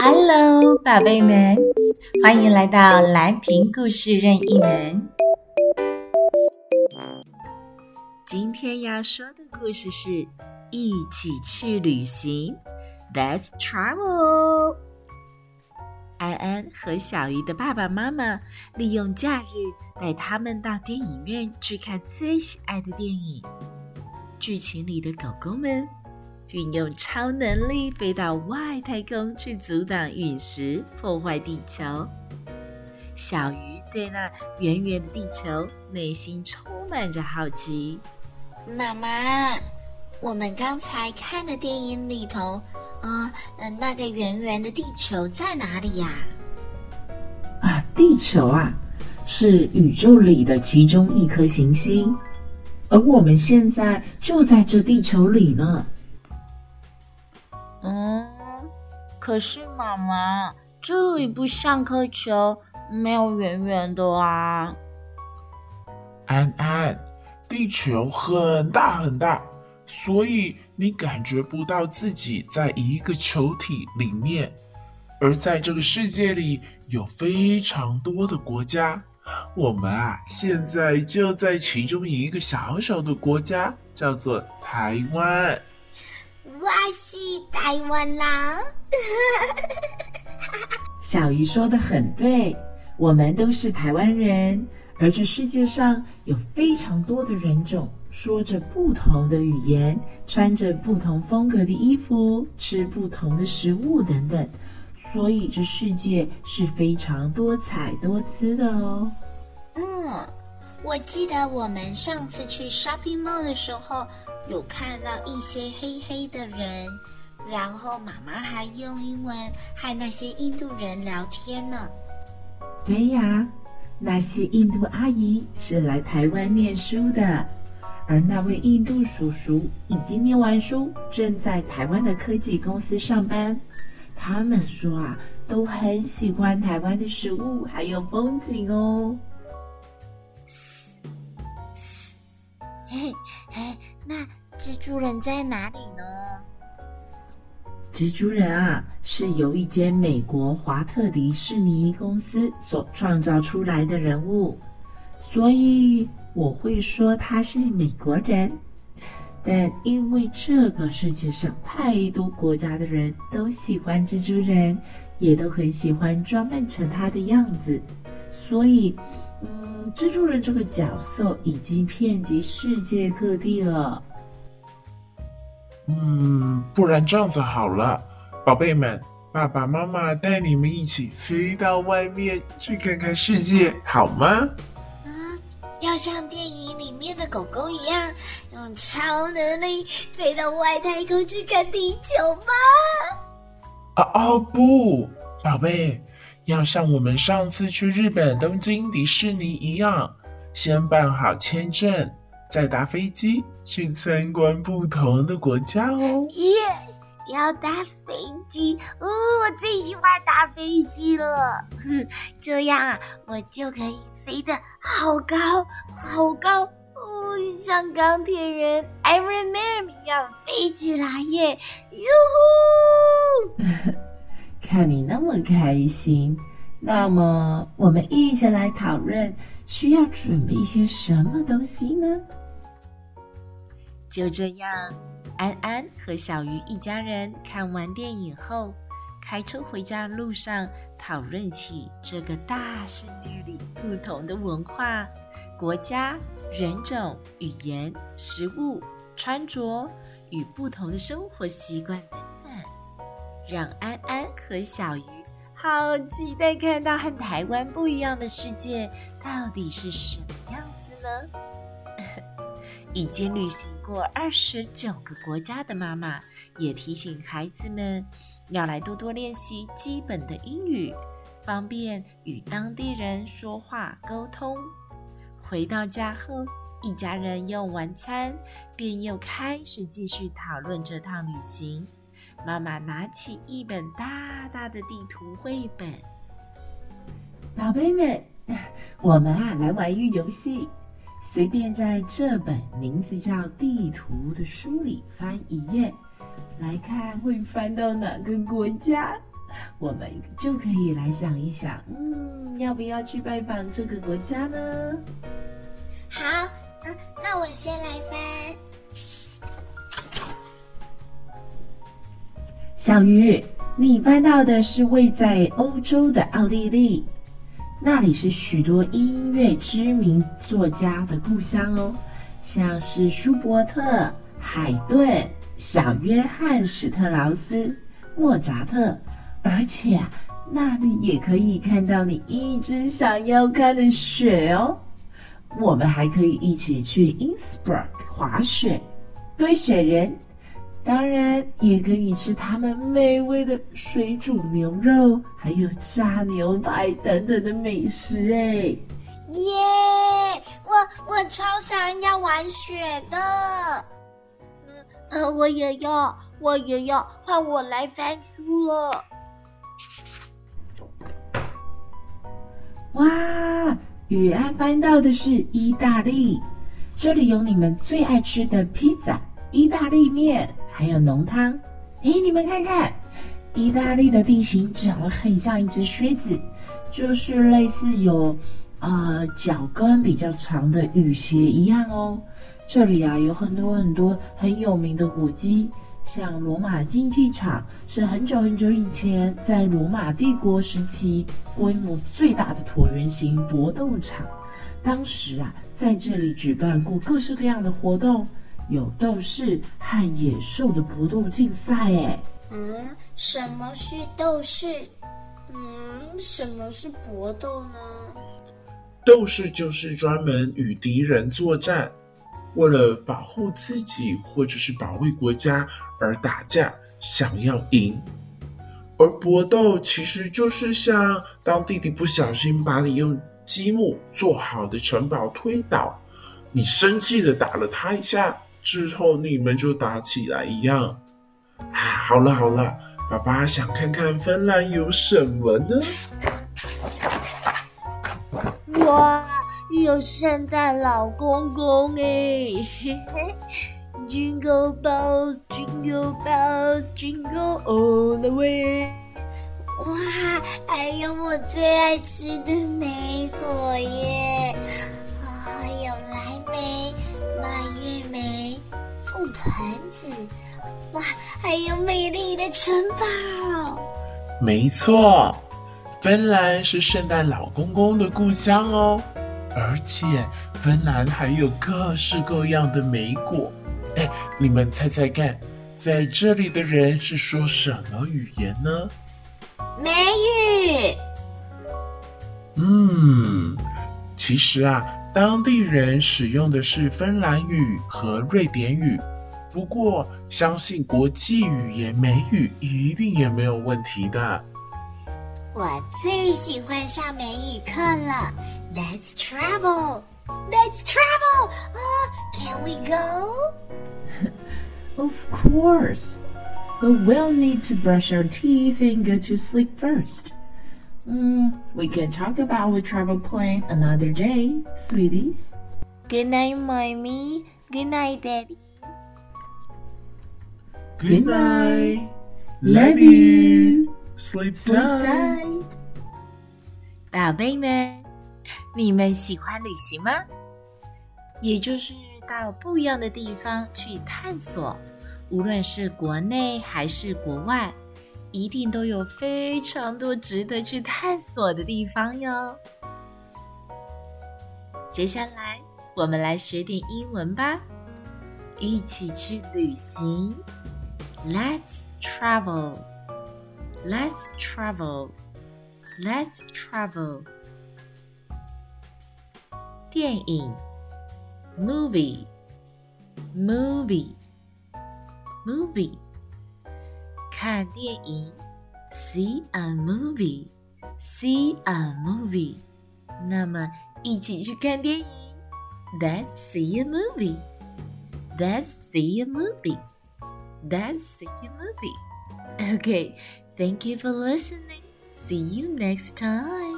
Hello，宝贝们，欢迎来到蓝屏故事任意门。今天要说的故事是一起去旅行，Let's travel。安安和小鱼的爸爸妈妈利用假日带他们到电影院去看最喜爱的电影。剧情里的狗狗们运用超能力飞到外太空去阻挡陨石破坏地球。小鱼对那圆圆的地球内心充满着好奇。妈妈，我们刚才看的电影里头，啊、呃，那个圆圆的地球在哪里呀？啊，地球啊，是宇宙里的其中一颗行星，而我们现在就在这地球里呢。嗯，可是妈妈，这里不像颗球，没有圆圆的啊。安安。地球很大很大，所以你感觉不到自己在一个球体里面。而在这个世界里有非常多的国家，我们啊现在就在其中一个小小的国家，叫做台湾。我是台湾人。小鱼说的很对，我们都是台湾人。而这世界上有非常多的人种，说着不同的语言，穿着不同风格的衣服，吃不同的食物等等，所以这世界是非常多彩多姿的哦。嗯，我记得我们上次去 shopping mall 的时候，有看到一些黑黑的人，然后妈妈还用英文和那些印度人聊天呢。对呀。那些印度阿姨是来台湾念书的，而那位印度叔叔已经念完书，正在台湾的科技公司上班。他们说啊，都很喜欢台湾的食物还有风景哦。嘿，嘿，那蜘蛛人在哪里呢？蜘蛛人啊，是由一间美国华特迪士尼公司所创造出来的人物，所以我会说他是美国人。但因为这个世界上太多国家的人都喜欢蜘蛛人，也都很喜欢装扮成他的样子，所以，蜘蛛人这个角色已经遍及世界各地了。嗯，不然这样子好了，宝贝们，爸爸妈妈带你们一起飞到外面去看看世界，好吗？嗯，要像电影里面的狗狗一样，用超能力飞到外太空去看地球吗？啊哦不，宝贝，要像我们上次去日本东京迪士尼一样，先办好签证。再搭飞机去参观不同的国家哦！耶，yeah, 要搭飞机哦！我最喜欢搭飞机了，这样我就可以飞得好高好高哦，像钢铁人 Iron Man 一样飞起来耶！哟呼！看你那么开心，那么我们一起来讨论需要准备一些什么东西呢？就这样，安安和小鱼一家人看完电影后，开车回家路上讨论起这个大世界里不同的文化、国家、人种、语言、食物、穿着与不同的生活习惯等，让安安和小鱼好期待看到和台湾不一样的世界到底是什么样子呢？已经旅行过二十九个国家的妈妈，也提醒孩子们要来多多练习基本的英语，方便与当地人说话沟通。回到家后，一家人用完餐，便又开始继续讨论这趟旅行。妈妈拿起一本大大的地图绘本，宝贝们，我们啊来玩一个游戏。随便在这本名字叫《地图》的书里翻一页，来看会翻到哪个国家？我们就可以来想一想，嗯，要不要去拜访这个国家呢？好，嗯，那我先来翻。小鱼，你翻到的是位在欧洲的奥地利，那里是许多音乐知名作家的故乡哦，像是舒伯特、海顿、小约翰·史特劳斯、莫扎特，而且啊，那里也可以看到你一直想要看的雪哦。我们还可以一起去 Innsbruck 滑雪、堆雪人，当然也可以吃他们美味的水煮牛肉，还有炸牛排等等的美食哎！耶，我我超想要玩雪的，嗯嗯，我也要，我也要，换我来翻书了。哇！雨安翻到的是意大利，这里有你们最爱吃的披萨、意大利面，还有浓汤。诶，你们看看，意大利的地形长得很像一只靴子，就是类似有，呃，脚跟比较长的雨鞋一样哦。这里啊有很多很多很有名的古迹。像罗马竞技场是很久很久以前在罗马帝国时期规模最大的椭圆形搏斗场。当时啊，在这里举办过各式各样的活动，有斗士和野兽的搏斗竞赛。哎，嗯，什么是斗士？嗯，什么是搏斗呢？斗士就是专门与敌人作战。为了保护自己或者是保卫国家而打架，想要赢；而搏斗其实就是像当弟弟不小心把你用积木做好的城堡推倒，你生气的打了他一下之后，你们就打起来一样。啊，好了好了，爸爸想看看芬兰有什么呢？哇！有圣诞老公公哎，Jingle bells, jingle bells, jingle all the way。哇，还有我最爱吃的莓果耶！覆盆子，哇，还有美丽的城堡。没错，芬兰是圣诞老公公的故乡哦。而且芬兰还有各式各样的莓果，哎，你们猜猜看，在这里的人是说什么语言呢？美语。嗯，其实啊，当地人使用的是芬兰语和瑞典语，不过相信国际语言美语一定也没有问题的。我最喜欢上美语课了。Let's travel. Let's travel. Uh, can we go? Of course. But we'll need to brush our teeth and go to sleep first. Mm, we can talk about our travel plan another day, sweeties. Good night, mommy. Good night, daddy. Good night. Love you. Sleep tight. 宝贝们。你们喜欢旅行吗？也就是到不一样的地方去探索，无论是国内还是国外， 一定都有非常多值得去探索的地方哟。接下来，我们来学点英文吧，一起去旅行。Let's travel. Let's travel. Let's travel. 电影，movie，movie，movie，看电影，see a movie，see a movie。那么一起去看电影，Let's see a movie，Let's see a movie，Let's see a movie。Okay，thank you for listening. See you next time.